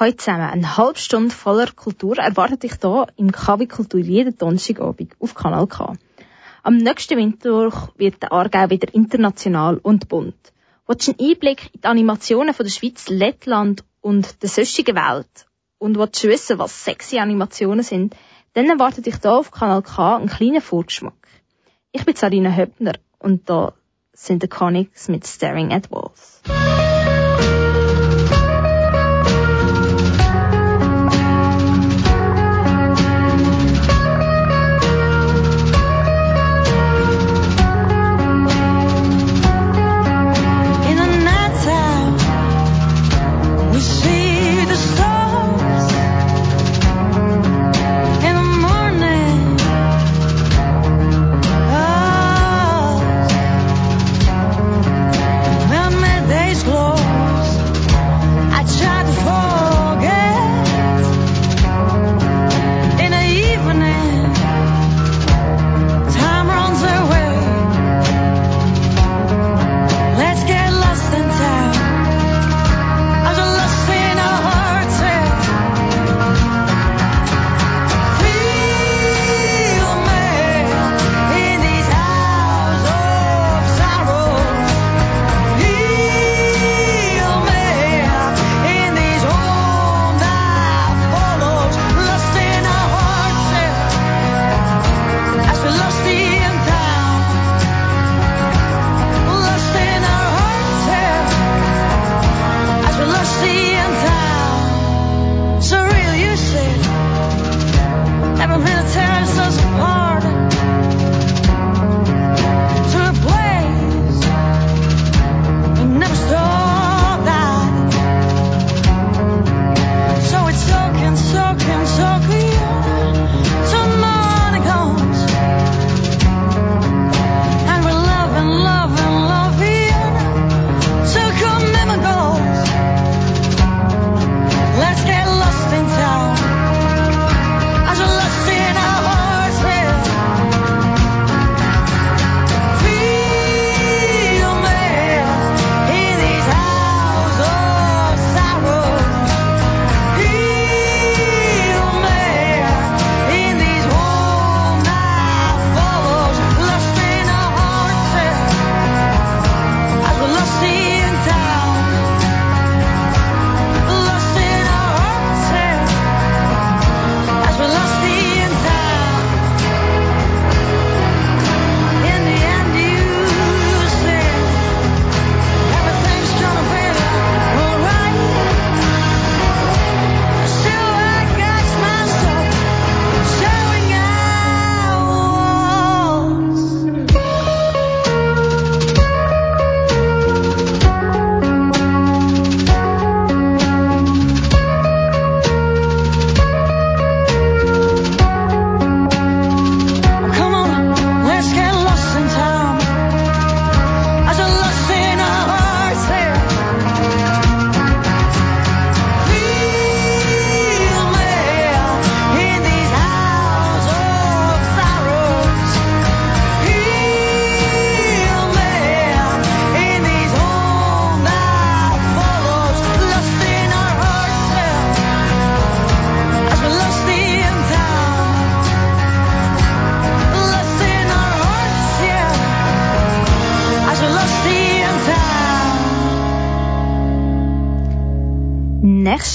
Heute zusammen. Eine halbe Stunde voller Kultur erwartet dich hier im KW Kultur jeden Donnerstagabend auf Kanal K. Am nächsten Mittwoch wird der Aargau wieder international und bunt. Willst du einen Einblick in die Animationen von der Schweiz, Lettland und der sonstigen Welt und willst du wissen, was sexy Animationen sind, dann erwartet dich hier auf Kanal K einen kleinen Vorgeschmack. Ich bin Sarina Höppner und da sind die Conics mit Staring at Walls. something that tears us apart.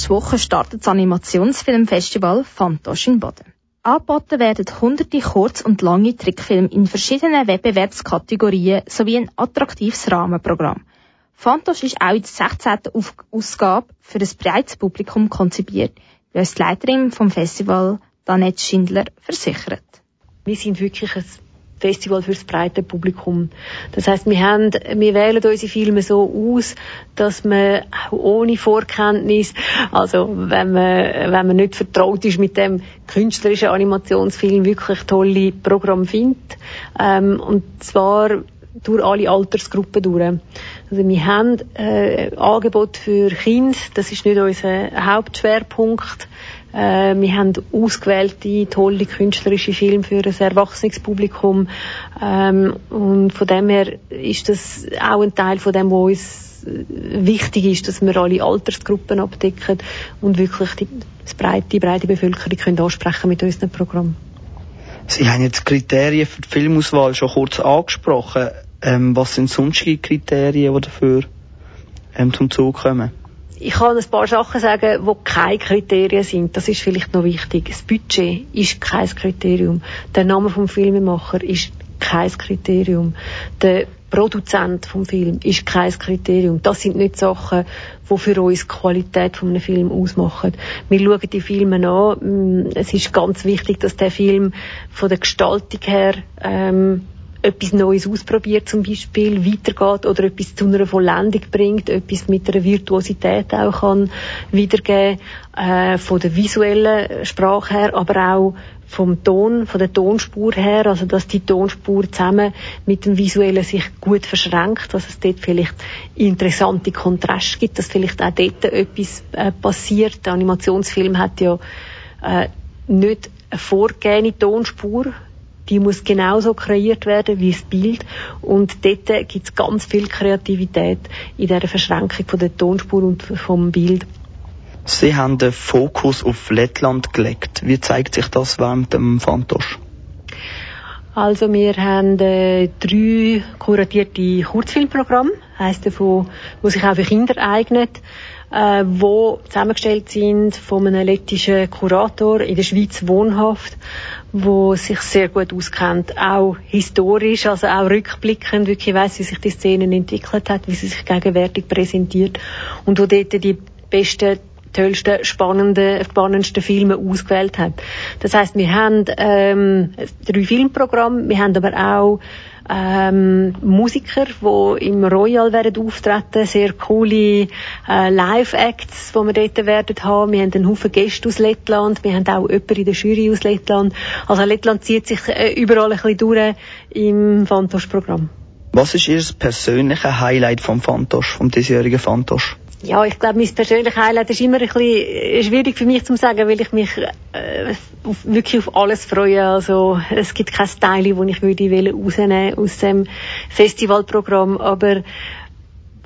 Nächste Woche startet das Animationsfilmfestival Fantosch in Baden. Angeboten werden hunderte kurz- und lange Trickfilme in verschiedenen Wettbewerbskategorien sowie ein attraktives Rahmenprogramm. Fantosch ist auch in der 16. Ausgabe für ein breites Publikum konzipiert, wie uns die Leiterin vom Festival, Danette Schindler, versichert. Wir sind wirklich ein Festival fürs breite Publikum. Das heißt, wir haben, wir wählen unsere Filme so aus, dass man ohne Vorkenntnis, also wenn man, wenn man nicht vertraut ist mit dem künstlerischen Animationsfilm, wirklich tolle Programme findet. Ähm, und zwar durch alle Altersgruppen durch. Also wir haben äh, Angebot für Kinder, das ist nicht unser Hauptschwerpunkt. Äh, wir haben ausgewählte, tolle künstlerische Filme für ein erwachsenes Publikum. Ähm, und von dem her ist das auch ein Teil von dem, was uns wichtig ist, dass wir alle Altersgruppen abdecken und wirklich die, breite, die breite Bevölkerung können ansprechen mit unserem Programm. Sie haben jetzt Kriterien für die Filmauswahl schon kurz angesprochen. Ähm, was sind sonstige Kriterien, die dafür ähm, zum Zug kommen? Ich kann ein paar Sachen sagen, wo keine Kriterien sind. Das ist vielleicht noch wichtig. Das Budget ist kein Kriterium. Der Name vom Filmemacher ist kein Kriterium. Der Produzent vom Film ist kein Kriterium. Das sind nicht Sachen, die für uns die Qualität von einem Film ausmachen. Wir schauen die Filme an. Es ist ganz wichtig, dass der Film von der Gestaltung her ähm, etwas Neues ausprobiert zum Beispiel, weitergeht oder etwas zu einer Vollendung bringt, etwas mit einer Virtuosität auch kann wiedergeben, äh, von der visuellen Sprache her, aber auch vom Ton, von der Tonspur her, also dass die Tonspur zusammen mit dem Visuellen sich gut verschränkt, dass es dort vielleicht interessante Kontraste gibt, dass vielleicht auch dort etwas äh, passiert. Der Animationsfilm hat ja äh, nicht eine vorgegebene Tonspur, die muss genauso kreiert werden wie das Bild. Und dort gibt es ganz viel Kreativität in dieser Verschränkung von der Tonspur und vom Bild. Sie haben den Fokus auf Lettland gelegt. Wie zeigt sich das während dem Fantosch? Also wir haben äh, drei kuratierte Kurzfilmprogramme, heisst davon, wo sich auch für Kinder eignet äh, wo zusammengestellt sind von einem lettischen Kurator in der Schweiz wohnhaft, wo sich sehr gut auskennt, auch historisch, also auch rückblickend, wirklich weiss, wie sich die Szene entwickelt hat, wie sie sich gegenwärtig präsentiert und wo dort die besten tollsten, spannenden, spannendsten Filme ausgewählt hat. Das heißt, wir haben ähm, drei Filmprogramme, wir haben aber auch ähm, Musiker, die im Royal werden auftreten, sehr coole äh, Live-Acts, die wir dort werden haben. Wir haben einen Haufen Gäste aus Lettland, wir haben auch jemanden in der Jury aus Lettland. Also Lettland zieht sich äh, überall ein bisschen durch im Fantosch-Programm. Was ist Ihr persönliches Highlight vom Fantosch, vom diesjährigen Fantosch? Ja, ich glaube, mein persönliches Highlight ist immer ein bisschen äh, schwierig für mich zu sagen, weil ich mich äh, auf, wirklich auf alles freue. Also es gibt kein Style, das ich würde rausnehmen aus dem Festivalprogramm, aber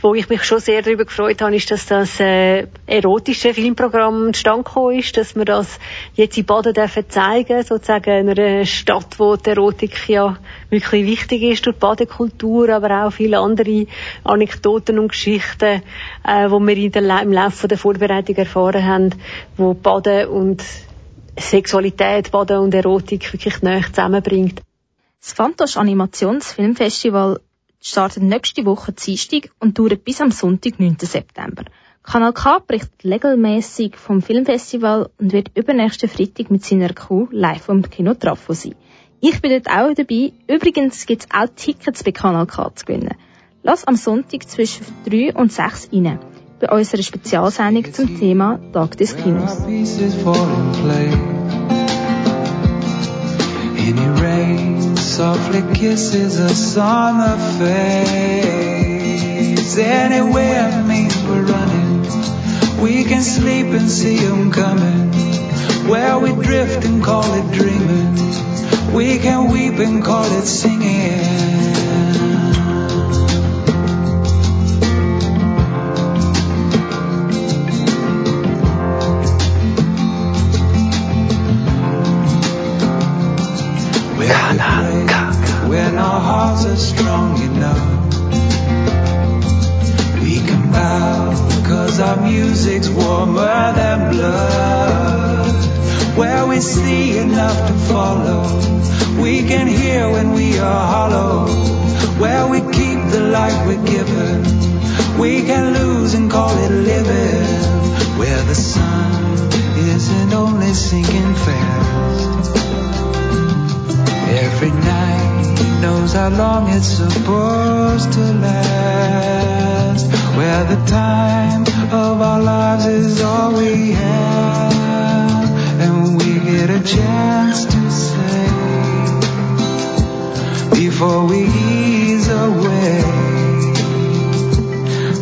wo ich mich schon sehr darüber gefreut habe, ist, dass das äh, erotische Filmprogramm zustande gekommen ist, dass wir das jetzt in Baden dürfen zeigen, sozusagen in einer Stadt, wo die Erotik ja wirklich wichtig ist durch die Badekultur, aber auch viele andere Anekdoten und Geschichten, äh, wo wir in der, im Laufe der Vorbereitung erfahren haben, wo Baden und Sexualität, Baden und Erotik wirklich näher zusammenbringt. Das Fantosch Animationsfilmfestival startet nächste Woche Dienstag und dauert bis am Sonntag, 9. September. Kanal K berichtet regelmäßig vom Filmfestival und wird übernächsten Freitag mit seiner Crew live vom Kino Trafo sein. Ich bin dort auch dabei. Übrigens gibt es auch Tickets bei Kanal K zu gewinnen. Lass am Sonntag zwischen 3 und 6 rein. Bei unserer Spezialsendung zum Thema Tag des Kinos. Softly kisses us on the face. Anywhere means we're running. We can sleep and see them coming. Where we drift and call it dreaming. We can weep and call it singing. see enough to follow. We can hear when we are hollow, where we keep the light we're given. We can lose and call it living, where the sun isn't only sinking fast. Every night knows how long it's supposed to last, where the time of our lives is all we a chance to say before we ease away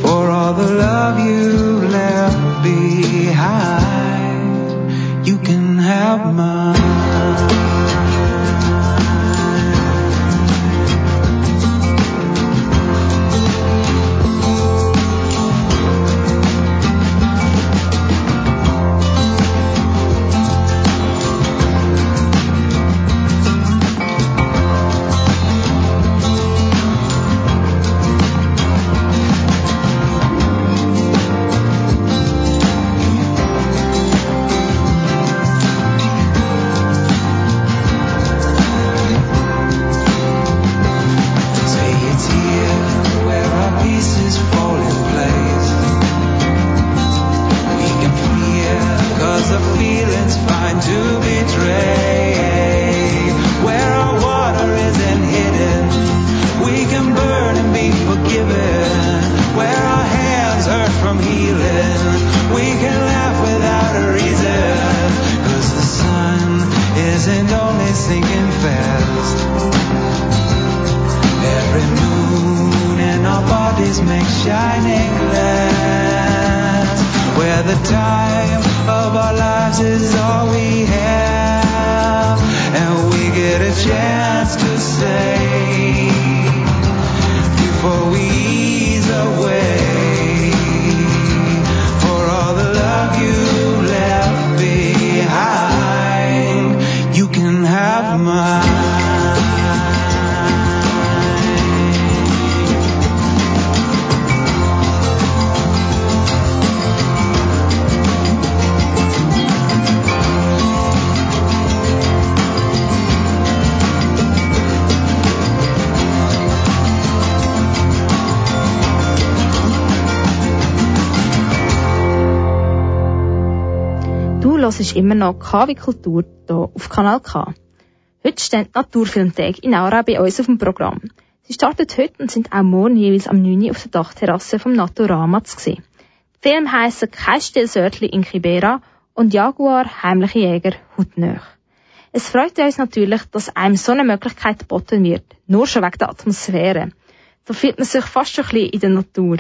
for all the love you left behind. You can have mine. You. Hörst immer noch KW Kultur hier auf Kanal K. Heute steht Naturfilmtag in Aarau bei uns auf dem Programm. Sie startet heute und sind auch morgen jeweils am 9. Uhr auf der Dachterrasse vom Naturama zu sehen. Die Filme heissen Kein Stillsörtli in Kibera und Jaguar Heimliche Jäger hautnöch. Es freut uns natürlich, dass einem so eine Möglichkeit geboten wird, nur schon wegen der Atmosphäre. Da fühlt man sich fast schon ein bisschen in der Natur.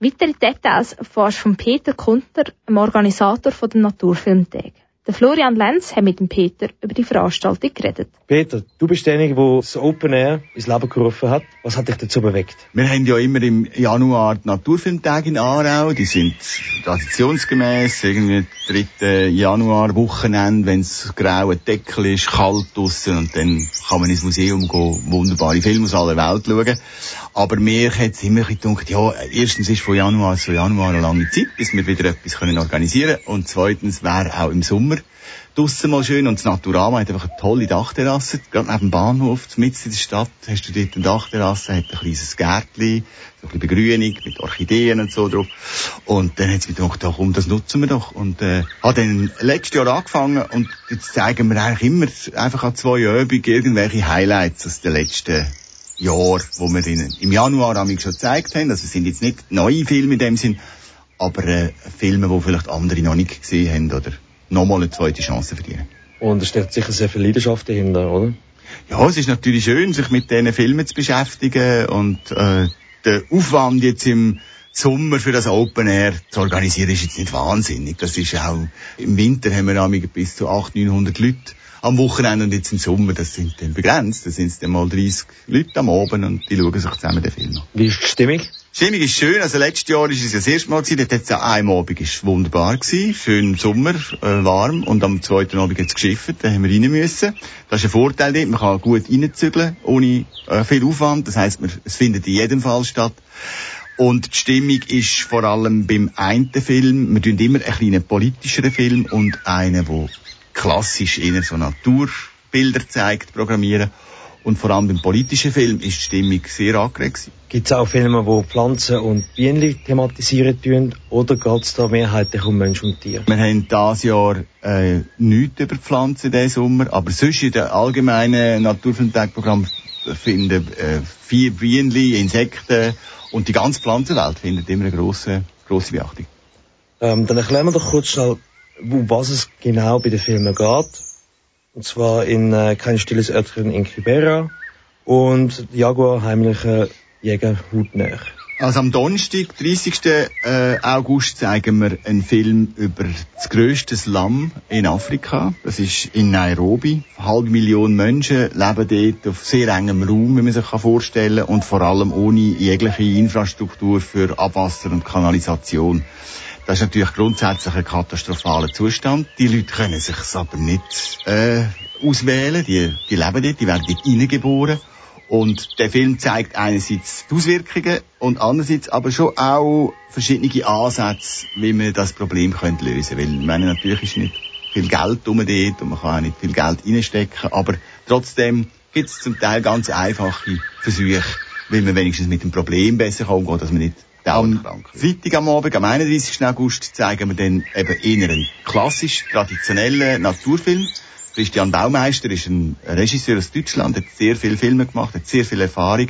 Weitere Details erfährst von Peter Kunter, dem Organisator von dem Naturfilmtag. Der Florian Lenz hat mit dem Peter über die Veranstaltung geredet. Peter, du bist derjenige, der das Open Air ins Leben gerufen hat. Was hat dich dazu bewegt? Wir haben ja immer im Januar die Naturfilmtage in Aarau. Die sind traditionsgemäß irgendwie 3. Januar, Wochenende, wenn es grauer Deckel ist, kalt draussen und dann kann man ins Museum gehen, wunderbare Filme aus aller Welt schauen. Aber mir hat es immer gedacht, ja, erstens ist von Januar zu Januar eine lange Zeit, bis wir wieder etwas können organisieren können. Und zweitens wäre auch im Sommer draussen mal schön. Und das Naturama hat einfach eine tolle Dachterrasse. Gerade neben dem Bahnhof, mitten in der Stadt, hast du dort eine Dachterrasse, hat ein kleines Gärtchen, so ein bisschen Begrünung mit Orchideen und so drauf. Und dann hat es mir gedacht, ja, komm, das nutzen wir doch. Und äh, hat dann letztes Jahr angefangen und jetzt zeigen wir eigentlich immer einfach an zwei Übungen irgendwelche Highlights aus den letzten Jahr, wo wir in, im Januar haben schon gezeigt haben. Also es sind jetzt nicht neue Filme in dem Sinn, aber äh, Filme, die vielleicht andere noch nicht gesehen haben oder nochmal eine zweite Chance verdienen. Und es steckt sicher sehr viel Leidenschaft dahinter, oder? Ja, es ist natürlich schön, sich mit diesen Filmen zu beschäftigen und äh, der Aufwand jetzt im Sommer für das Open Air zu organisieren ist jetzt nicht wahnsinnig. Das ist auch, im Winter haben wir bis zu 800, 900 Leute am Wochenende und jetzt im Sommer, das sind dann begrenzt. Da sind es dann mal 30 Leute am Abend und die schauen sich zusammen den Film an. Wie ist die Stimmung? Die Stimmung ist schön. Also letztes Jahr ist es ja das erste Mal gewesen. Dort hat es ja einen Abend ist wunderbar gewesen. Schön Sommer, äh, warm. Und am zweiten Abend hat es geschifft. Da haben wir rein müssen. Das ist ein Vorteil dort. Man kann gut reinzügeln, ohne äh, viel Aufwand. Das heisst, man, es findet in jedem Fall statt. Und die Stimmung ist vor allem beim einen Film, wir tun immer einen kleinen politischeren Film und einen, der klassisch eher so Naturbilder zeigt, programmieren. Und vor allem beim politischen Film ist die Stimmung sehr angeregt. Gibt es auch Filme, wo Pflanzen und Bienen thematisieren tun, oder geht es da mehrheitlich um Mensch und Tier? Wir haben dieses Jahr äh, nichts über Pflanzen diesen Sommer, aber sonst in dem allgemeinen Naturfilmtagprogramm finden äh, vier Bienen, Insekten und die ganze Pflanzenwelt findet immer eine grosse, grosse Beachtung. Ähm, dann erklären wir doch kurz schnell, um was es genau bei den Filmen geht. Und zwar in äh, Kein stilles Örtchen in Kibera und Jaguar heimliche Jäger hautnäher. Also am Donnerstag, 30. Äh, August, zeigen wir einen Film über das grösste Slum in Afrika. Das ist in Nairobi. Eine halbe Million Menschen leben dort auf sehr engem Raum, wie man sich vorstellen kann, und vor allem ohne jegliche Infrastruktur für Abwasser und Kanalisation. Das ist natürlich grundsätzlich ein katastrophaler Zustand. Die Leute können sich aber nicht äh, auswählen. Die, die leben dort, die werden dort reingeboren. Und der Film zeigt einerseits die Auswirkungen und andererseits aber schon auch verschiedene Ansätze, wie man das Problem könnte lösen könnte. Weil, ich meine, natürlich ist nicht viel Geld um dort und man kann auch nicht viel Geld reinstecken, aber trotzdem gibt es zum Teil ganz einfache Versuche, weil man wenigstens mit dem Problem besser kann umgehen, dass man nicht Am Danke. Freitag am Abend, am 31. August, zeigen wir dann eben eher einen klassisch traditionellen Naturfilm. Christian Baumeister ist ein Regisseur aus Deutschland, hat sehr viele Filme gemacht, hat sehr viel Erfahrung,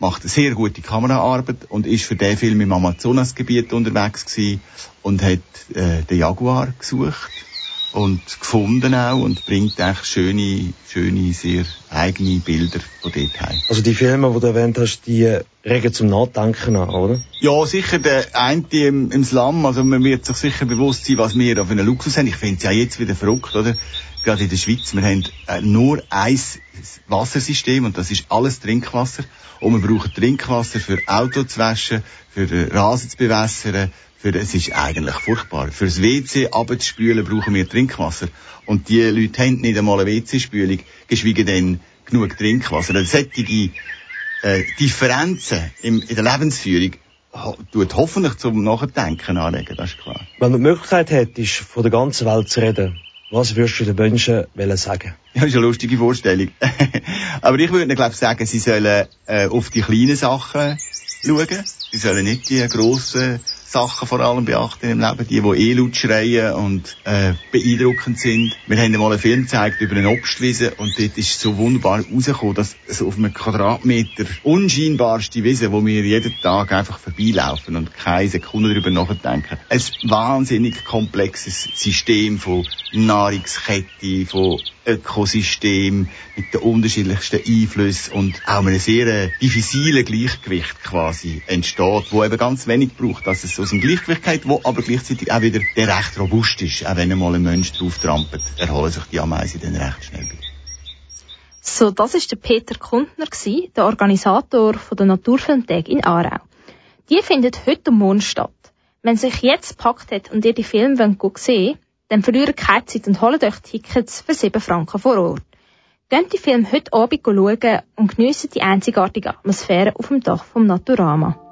macht eine sehr gute Kameraarbeit und ist für den Film im Amazonasgebiet unterwegs gewesen und hat äh, den Jaguar gesucht und gefunden auch und bringt echt schöne, schöne, sehr eigene Bilder von dort heim. Also die Filme, die du erwähnt hast, die regen zum Nachdenken an, oder? Ja, sicher der eine im, im Slum, also man wird sich sicher bewusst sein, was wir auf einen Luxus haben. Ich finde es ja jetzt wieder verrückt, oder? Gerade in der Schweiz, wir haben äh, nur ein Wassersystem und das ist alles Trinkwasser. Und wir brauchen Trinkwasser für Auto zu waschen, für äh, Rasen zu bewässern, für, es ist eigentlich furchtbar. Fürs WC abzuspülen brauchen wir Trinkwasser. Und die Leute haben nicht einmal eine WC-Spülung, geschweige denn genug Trinkwasser. Also solche äh, Differenzen im, in der Lebensführung ho tut hoffentlich zum Nachdenken anregen, das ist klar. Wenn du die Möglichkeit hättest, von der ganzen Welt zu reden, was würdest du den Menschen sagen? Ja, ist eine lustige Vorstellung. Aber ich würde glaube sagen, sie sollen äh, auf die kleinen Sachen schauen. Sie sollen nicht die grossen Sachen vor allem beachten im Leben, die, die eh laut schreien und äh, beeindruckend sind. Wir haben mal einen Film gezeigt über eine Obstwiese und dort ist so wunderbar rausgekommen, dass so auf einem Quadratmeter unscheinbarste Wiese, wo wir jeden Tag einfach vorbeilaufen und keine Sekunde darüber nachdenken. Ein wahnsinnig komplexes System von Nahrungskette, von Ökosystem mit den unterschiedlichsten Einflüssen und auch einem sehr äh, diffizilen Gleichgewicht quasi entsteht, wo eben ganz wenig braucht, dass es aus dem Gleichgewicht geht, wo aber gleichzeitig auch wieder der recht robust ist. Auch wenn einmal ein Mensch drauf trampelt, erholen sich die Ameisen dann recht schnell wieder. So, das ist der Peter Kundner, der Organisator der Naturfilmtag in Aarau. Die findet heute und morgen statt. Wenn sich jetzt gepackt hat und ihr die Filme wollt sehen dann verliert keine Zeit und holt euch Tickets für 7 Franken vor Ort. Geht die Film heute Abend schauen und geniessen die einzigartige Atmosphäre auf dem Dach vom Naturama.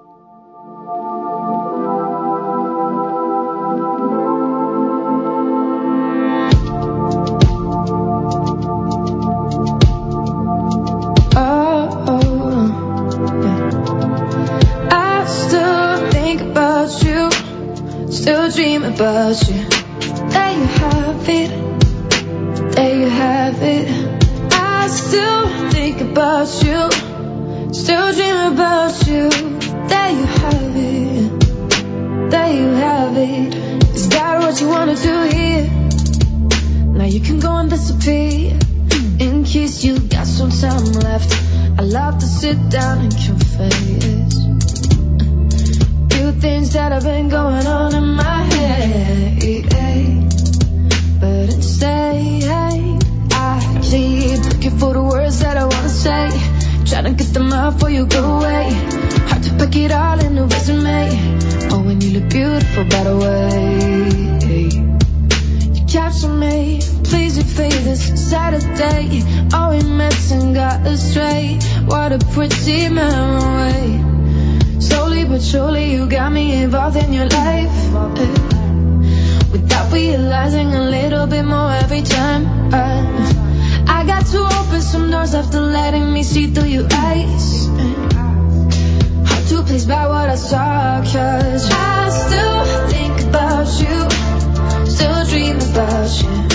Before you go away. Hard to pack it all in a resume. Oh, when you look beautiful, by the way. You capture me, please your this Saturday. Oh, we met and got astray. What a pretty memory. Slowly but surely, you got me involved in your life. Without realizing a little bit more every time. eh. I got to open some doors after letting me see through your eyes. Hard to please by what I saw, cause I still think about you. Still dream about you.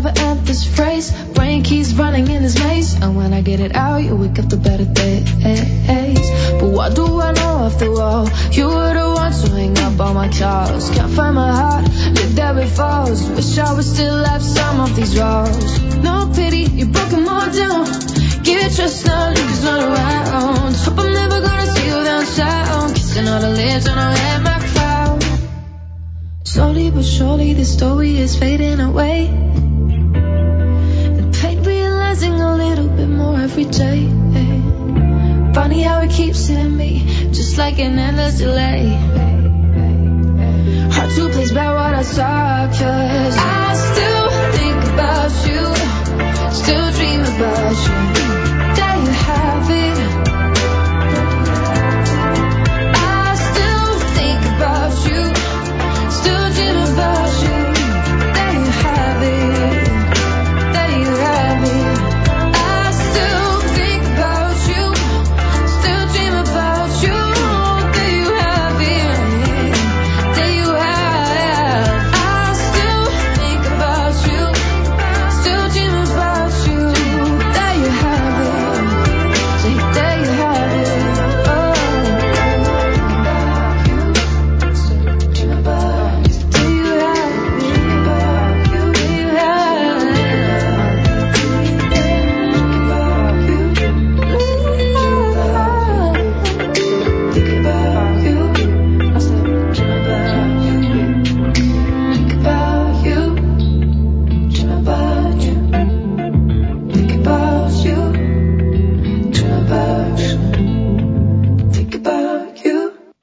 Never end this phrase. Brain keeps running in this maze. And when I get it out, you wake up to better days. But what do I know after all? You were the one to hang up all my calls. Can't find my heart, look there it falls. Wish I would still have some of these walls. No pity, you broke them all down. Give it trust now, niggas not around. Hope I'm never gonna see you down downtown. Kissing all the lips when I had my crowd. Slowly but surely, the story is fading away. A little bit more every day. Funny how it keeps hitting me, just like an endless delay. Hard to place by what I saw, cause I still think about you, still dream about you.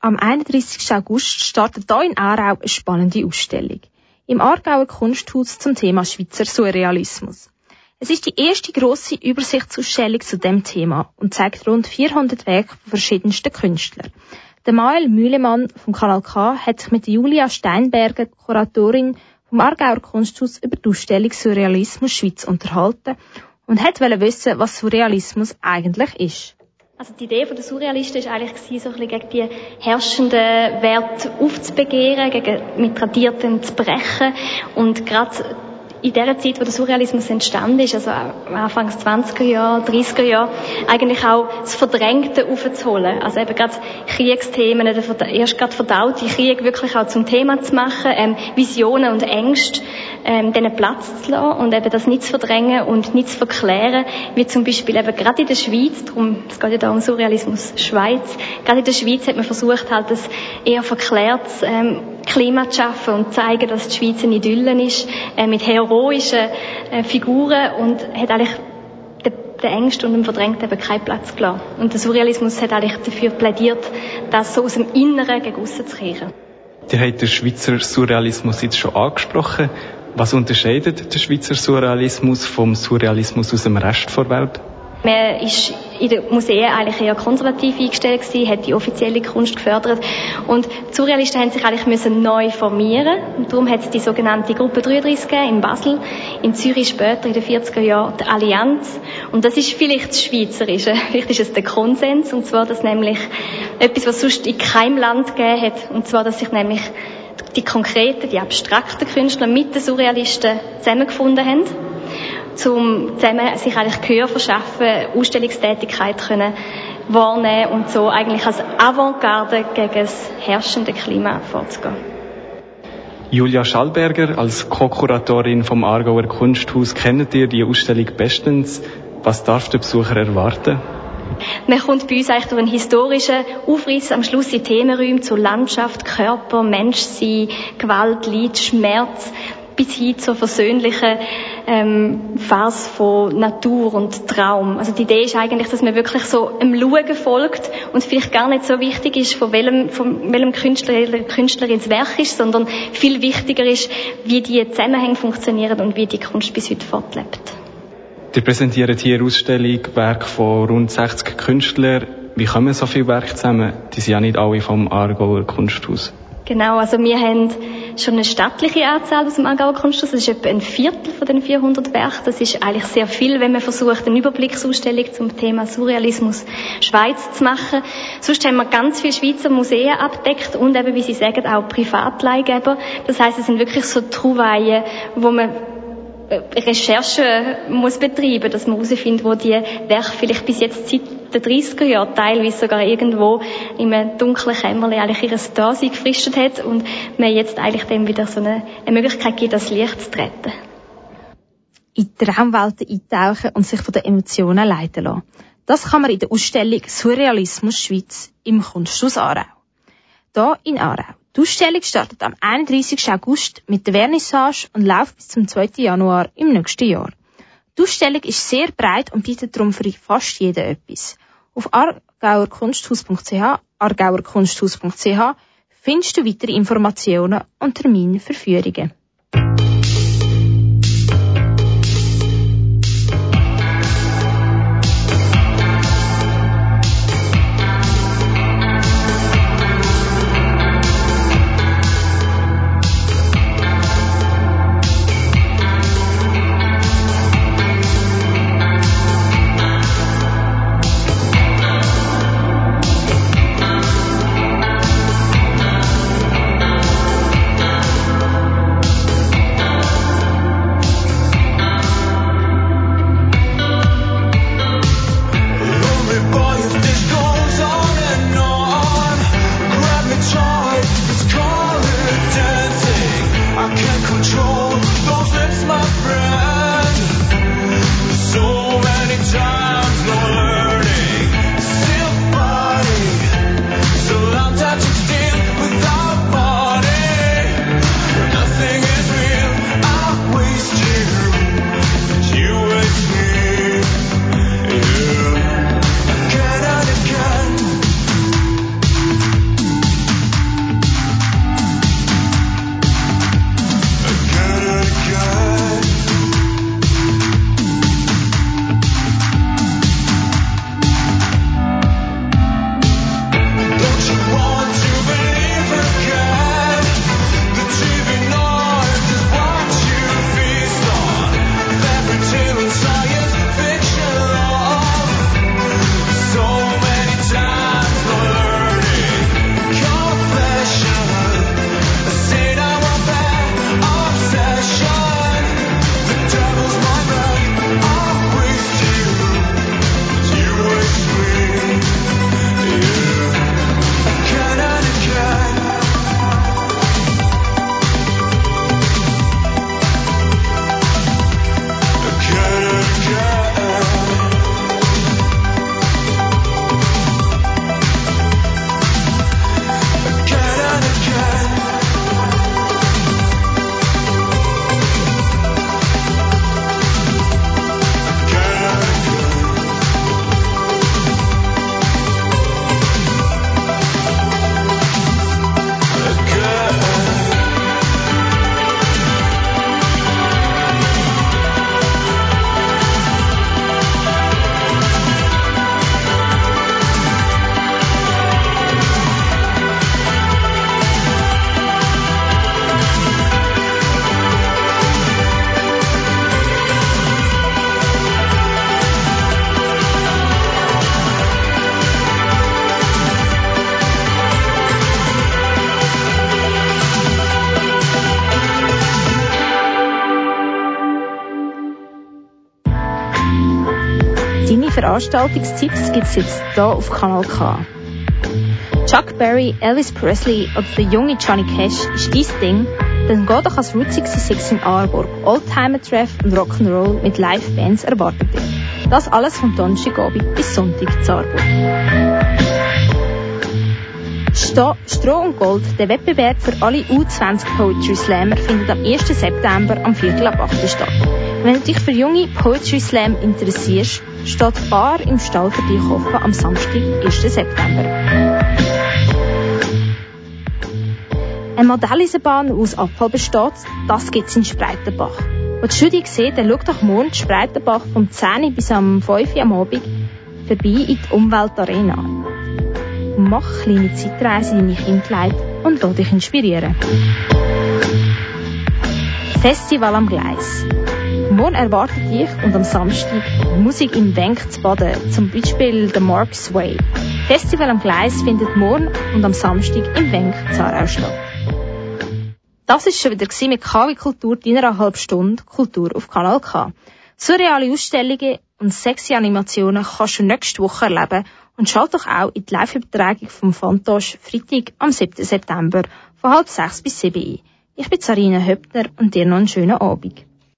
Am 31. August startet hier in Aarau eine spannende Ausstellung. Im Aargauer Kunsthaus zum Thema Schweizer Surrealismus. Es ist die erste grosse Übersichtsausstellung zu dem Thema und zeigt rund 400 Werke von verschiedensten Künstlern. Der Mael Mühlemann vom Kanal K hat sich mit Julia Steinberger, Kuratorin vom Aargauer Kunsthaus, über die Ausstellung Surrealismus Schweiz unterhalten und hat wissen, was Surrealismus eigentlich ist. Also die Idee der Surrealisten war eigentlich so ein bisschen gegen die herrschenden Werte aufzubegehren, gegen mit Tradierten zu brechen. Und gerade in der Zeit, wo der Surrealismus entstanden ist, also Anfangs 20er Jahre, 30er Jahre, eigentlich auch das Verdrängte aufzuholen. Also eben gerade Kriegsthemen, erst gerade verdaute Krieg wirklich auch zum Thema zu machen, ähm, Visionen und Ängste ähm, denen Platz zu lassen und eben das nicht zu verdrängen und nicht zu verklären, wie zum Beispiel eben gerade in der Schweiz, darum, es geht ja da um Surrealismus Schweiz, gerade in der Schweiz hat man versucht halt das eher verklärtes ähm, Klima zu schaffen und zu zeigen, dass die Schweiz ein Idyllen ist, äh, mit heroischen äh, Figuren und hat eigentlich den Ängsten und dem Verdrängten eben keinen Platz gelassen. Und der Surrealismus hat eigentlich dafür plädiert, das so aus dem Inneren gegen aussen zu kehren. Die haben den Schweizer Surrealismus jetzt schon angesprochen. Was unterscheidet der Schweizer Surrealismus vom Surrealismus aus dem Rest der Welt? Man ist in den Museen eigentlich eher konservativ eingestellt gewesen, hat die offizielle Kunst gefördert. Und die Surrealisten haben sich eigentlich müssen neu formieren. Und darum hat es die sogenannte Gruppe 33 gegeben in Basel, in Zürich später in den 40er Jahren die Allianz. Und das ist vielleicht das Schweizerische, vielleicht ist es der Konsens. Und zwar, dass nämlich etwas, was sonst in keinem Land gegeben hat und zwar, dass sich nämlich die konkreten, die abstrakten Künstler mit den Surrealisten zusammengefunden haben, um zusammen sich eigentlich Gehör verschaffen, Ausstellungstätigkeit können wahrnehmen und so eigentlich als Avantgarde gegen das herrschende Klima vorzugehen. Julia Schallberger, als Co-Kuratorin vom Aargauer Kunsthaus, kennt ihr die Ausstellung bestens. Was darf der Besucher erwarten? Man kommt bei uns eigentlich durch einen historischen Aufriss am Schluss in Themenräume zu Landschaft, Körper, Menschsein, Gewalt, Leid, Schmerz, bis hin zur versöhnlichen ähm, Phase von Natur und Traum. Also die Idee ist eigentlich, dass man wirklich so im Schauen folgt und vielleicht gar nicht so wichtig ist, von welchem, von welchem Künstler oder Künstlerin das Werk ist, sondern viel wichtiger ist, wie die Zusammenhänge funktionieren und wie die Kunst bis heute fortlebt. Ihr präsentiert hier Ausstellung Werk von rund 60 Künstlern. Wie kommen so viele Werke zusammen? Die sind ja nicht alle vom Aargauer Kunsthaus. Genau, also wir haben schon eine stattliche Anzahl aus dem Aargauer Kunsthaus. Das ist etwa ein Viertel von den 400 Werken. Das ist eigentlich sehr viel, wenn man versucht, eine Überblicksausstellung zum Thema Surrealismus Schweiz zu machen. Sonst haben wir ganz viele Schweizer Museen abdeckt und eben, wie Sie sagen, auch Privatleihgeber. Das heißt, es sind wirklich so Trouvaillen, wo man Recherche muss betreiben, dass man herausfindet, wo die Werke vielleicht bis jetzt seit den 30er Jahren teilweise sogar irgendwo in einem dunklen Kämmerlein eigentlich ihr Dasein gefristet hat und man jetzt eigentlich dem wieder so eine, eine Möglichkeit gibt, das Licht zu treten. In Traumwelten eintauchen und sich von den Emotionen leiten lassen. Das kann man in der Ausstellung Surrealismus Schweiz im Kunsthaus Aarau. Hier in Aarau. Die Ausstellung startet am 31. August mit der Vernissage und läuft bis zum 2. Januar im nächsten Jahr. Die Ausstellung ist sehr breit und bietet darum für fast jeden etwas. Auf argauerkunsthaus.ch, argauerkunsthaus.ch findest du weitere Informationen und Termine Veranstaltungstipps es jetzt hier auf Kanal K. Chuck Berry, Elvis Presley oder der junge Johnny Cash ist dein Ding, dann geh doch als Route 66 in Aarburg. Oldtimer-Treff und Rock'n'Roll mit Live-Bands erwartet dich. Das alles vom Donnerstagabend bis Sonntag zu Aarburg. Stroh und Gold, der Wettbewerb für alle U20 Poetry Slammer, findet am 1. September am Viertel ab 8 statt. Wenn du dich für junge Poetry Slam interessierst, steht Bar im Stall für dich offen am Samstag, 1. September. Eine Modelleisenbahn, die aus Abfall besteht, das es in Spreitenbach. Wo die Studie sieht, dann schau doch morgen Spreitenbach vom 10 bis am 5 Uhr am Abend vorbei in die Umweltarena. Mach kleine Zeitreise in deine Kindheit und lass dich inspirieren. Festival am Gleis. Morgen erwartet dich und am Samstag Musik im Wenk zu Baden, zum Beispiel der Mark's Way. Festival am Gleis findet morgen und am Samstag im Wenk Zarau statt. Das ist schon wieder mit KW Kultur, deiner halben Stunde Kultur auf Kanal K. Surreale Ausstellungen und sexy Animationen kannst du nächste Woche erleben und schalt doch auch in die Live-Übertragung vom Fantosch Freitag am 7. September von halb sechs bis sieben ein. Ich bin Sarina Höppner und dir noch einen schönen Abend.